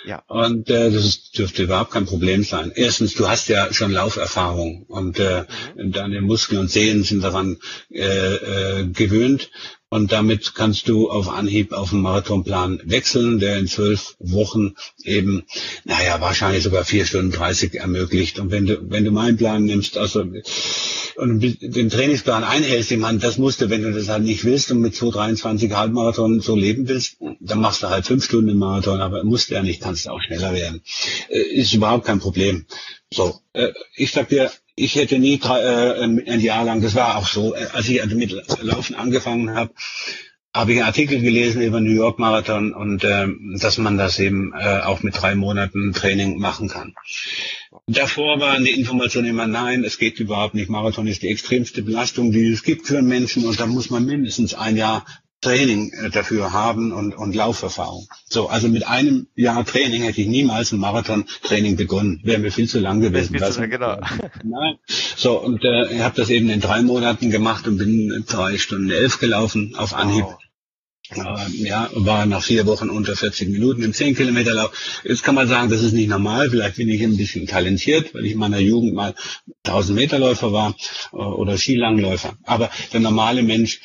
Ja. Und äh, das dürfte überhaupt kein Problem sein. Erstens, du hast ja schon Lauferfahrung und äh, mhm. deine Muskeln und Sehnen sind daran äh, äh, gewöhnt. Und damit kannst du auf Anhieb auf einen Marathonplan wechseln, der in zwölf Wochen eben, naja, wahrscheinlich sogar vier Stunden dreißig ermöglicht. Und wenn du, wenn du meinen Plan nimmst, also und den Trainingsplan einhältst, ich meine, das musst du, wenn du das halt nicht willst und mit 223 Halbmarathon so leben willst, dann machst du halt fünf Stunden Marathon, aber musst du ja nicht, kannst du auch schneller werden. Äh, ist überhaupt kein Problem. So, äh, ich sag dir, ich hätte nie äh, ein Jahr lang, das war auch so, äh, als ich mit Laufen angefangen habe, habe ich einen Artikel gelesen über New York Marathon und äh, dass man das eben äh, auch mit drei Monaten Training machen kann. Davor war die Information immer, nein, es geht überhaupt nicht. Marathon ist die extremste Belastung, die es gibt für einen Menschen und da muss man mindestens ein Jahr Training äh, dafür haben und, und Lauferfahrung. So, also mit einem Jahr Training hätte ich niemals ein Marathon-Training begonnen. Wäre mir viel zu lang gewesen. Viel zu, genau. <laughs> Nein. So, und äh, ich habe das eben in drei Monaten gemacht und bin drei Stunden elf gelaufen auf Anhieb. Wow. Äh, ja, war nach vier Wochen unter 40 Minuten im 10 Kilometer Lauf. Jetzt kann man sagen, das ist nicht normal. Vielleicht bin ich ein bisschen talentiert, weil ich in meiner Jugend mal 1000 Meter Läufer war äh, oder Skilangläufer. Aber der normale Mensch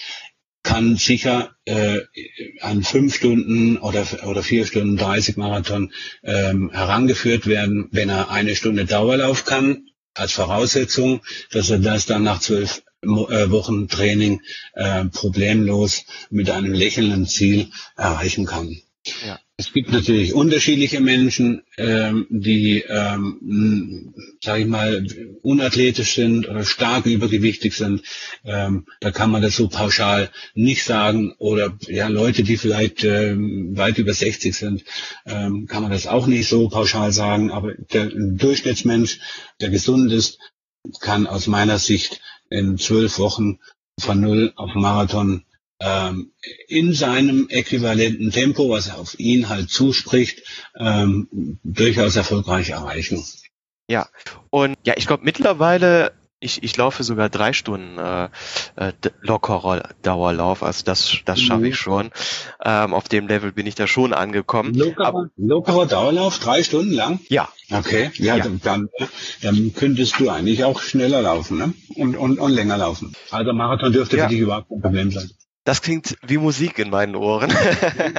kann sicher äh, an fünf Stunden oder, oder vier Stunden 30 Marathon ähm, herangeführt werden, wenn er eine Stunde Dauerlauf kann, als Voraussetzung, dass er das dann nach zwölf äh, Wochen Training äh, problemlos mit einem lächelnden Ziel erreichen kann. Ja. Es gibt natürlich unterschiedliche Menschen, ähm, die, ähm, sage ich mal, unathletisch sind oder stark übergewichtig sind. Ähm, da kann man das so pauschal nicht sagen. Oder ja, Leute, die vielleicht ähm, weit über 60 sind, ähm, kann man das auch nicht so pauschal sagen. Aber der Durchschnittsmensch, der gesund ist, kann aus meiner Sicht in zwölf Wochen von null auf Marathon ähm, in seinem äquivalenten Tempo, was auf ihn halt zuspricht, ähm, durchaus erfolgreich erreichen. Ja, und ja, ich glaube mittlerweile ich, ich laufe sogar drei Stunden äh, äh, lockerer Dauerlauf, also das, das schaffe ich mhm. schon. Ähm, auf dem Level bin ich da schon angekommen. Lockerer, lockerer Dauerlauf, drei Stunden lang? Ja. Okay, ja, ja. Dann, dann könntest du eigentlich auch schneller laufen ne? und, und, und länger laufen. Also Marathon dürfte ja. für dich überhaupt kein Problem sein. Das klingt wie Musik in meinen Ohren.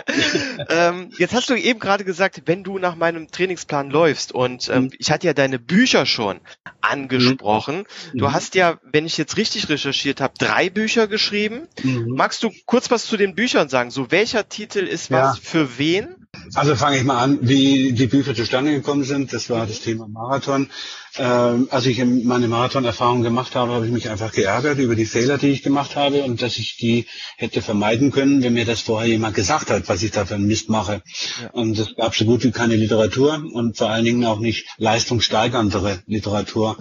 <laughs> ähm, jetzt hast du eben gerade gesagt, wenn du nach meinem Trainingsplan läufst und ähm, mhm. ich hatte ja deine Bücher schon angesprochen. Mhm. Du hast ja, wenn ich jetzt richtig recherchiert habe, drei Bücher geschrieben. Mhm. Magst du kurz was zu den Büchern sagen? So welcher Titel ist was ja. für wen? Also fange ich mal an, wie die Bücher zustande gekommen sind. Das war das Thema Marathon. Ähm, als ich meine Marathon-Erfahrung gemacht habe, habe ich mich einfach geärgert über die Fehler, die ich gemacht habe und dass ich die hätte vermeiden können, wenn mir das vorher jemand gesagt hat, was ich da für einen Mist mache. Ja. Und es gab so gut wie keine Literatur und vor allen Dingen auch nicht leistungssteigerndere Literatur.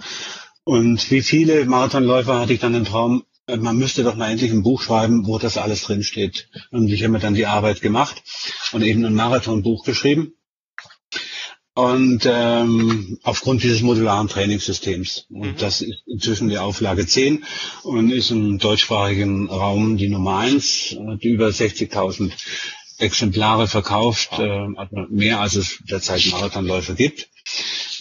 Und wie viele Marathonläufer hatte ich dann den Traum, man müsste doch mal endlich ein Buch schreiben, wo das alles drinsteht. Und ich habe mir dann die Arbeit gemacht und eben ein Marathonbuch geschrieben. Und ähm, aufgrund dieses modularen Trainingssystems. Und mhm. das ist inzwischen die Auflage 10 und ist im deutschsprachigen Raum die Nummer 1, hat über 60.000 Exemplare verkauft, äh, mehr als es derzeit Marathonläufer gibt.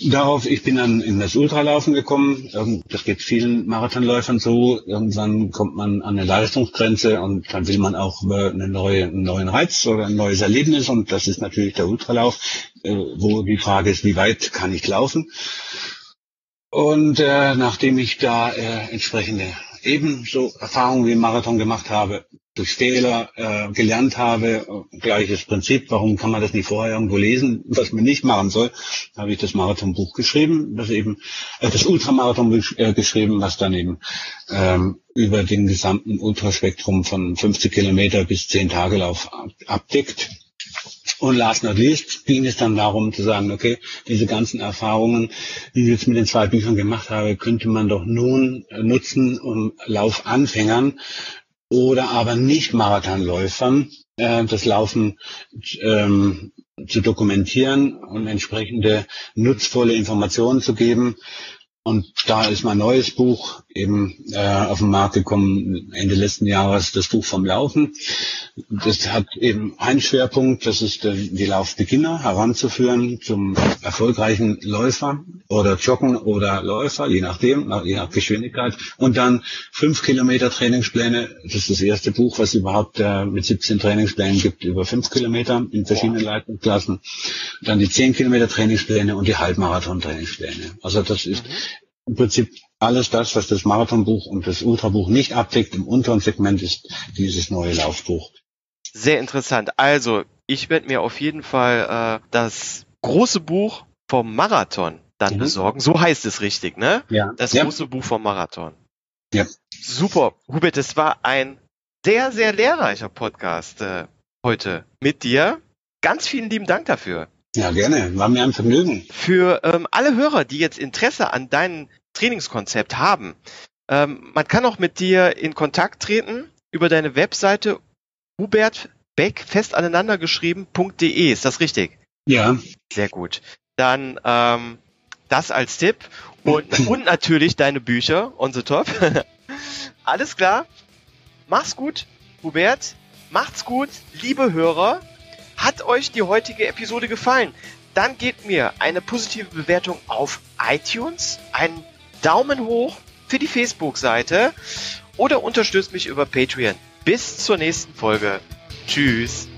Darauf, ich bin dann in das Ultralaufen gekommen. Das geht vielen Marathonläufern so. Irgendwann kommt man an eine Leistungsgrenze und dann will man auch eine neue, einen neuen Reiz oder ein neues Erlebnis. Und das ist natürlich der Ultralauf, äh, wo die Frage ist, wie weit kann ich laufen? Und äh, nachdem ich da äh, entsprechende ebenso Erfahrungen wie im Marathon gemacht habe, durch Fehler äh, gelernt habe, gleiches Prinzip, warum kann man das nicht vorher irgendwo lesen, was man nicht machen soll, habe ich das Marathonbuch geschrieben, das eben, äh, das Ultramarathon äh, geschrieben, was dann eben ähm, über den gesamten Ultraspektrum von 50 Kilometer bis 10 Tage Lauf abdeckt. Und last not least ging es dann darum zu sagen, okay, diese ganzen Erfahrungen, die ich jetzt mit den zwei Büchern gemacht habe, könnte man doch nun nutzen, um Laufanfängern oder aber nicht Marathonläufern äh, das Laufen ähm, zu dokumentieren und entsprechende nutzvolle Informationen zu geben, und da ist mein neues Buch eben äh, auf den Markt gekommen, Ende letzten Jahres, das Buch vom Laufen. Das hat eben einen Schwerpunkt, das ist die, die Laufbeginner heranzuführen zum erfolgreichen Läufer oder Joggen oder Läufer, je nachdem, je nach Geschwindigkeit. Und dann fünf Kilometer Trainingspläne. Das ist das erste Buch, was überhaupt äh, mit 17 Trainingsplänen gibt, über fünf Kilometer in verschiedenen Leitungsklassen. Dann die zehn Kilometer Trainingspläne und die Halbmarathon Trainingspläne. Also das ist mhm im Prinzip alles das, was das Marathonbuch und das Ultrabuch nicht abdeckt, im unteren Segment ist dieses neue Laufbuch. Sehr interessant. Also, ich werde mir auf jeden Fall äh, das große Buch vom Marathon dann mhm. besorgen. So heißt es richtig, ne? Ja. Das ja. große Buch vom Marathon. Ja. Super. Hubert, es war ein sehr, sehr lehrreicher Podcast äh, heute mit dir. Ganz vielen lieben Dank dafür. Ja, gerne. War mir ein Vergnügen. Für ähm, alle Hörer, die jetzt Interesse an deinem Trainingskonzept haben, ähm, man kann auch mit dir in Kontakt treten über deine Webseite Hubert Beck fest aneinander geschrieben.de. Ist das richtig? Ja. Sehr gut. Dann ähm, das als Tipp und, <laughs> und natürlich deine Bücher on the top. <laughs> Alles klar. Mach's gut, Hubert. Macht's gut, liebe Hörer. Hat euch die heutige Episode gefallen? Dann gebt mir eine positive Bewertung auf iTunes, einen Daumen hoch für die Facebook-Seite oder unterstützt mich über Patreon. Bis zur nächsten Folge. Tschüss.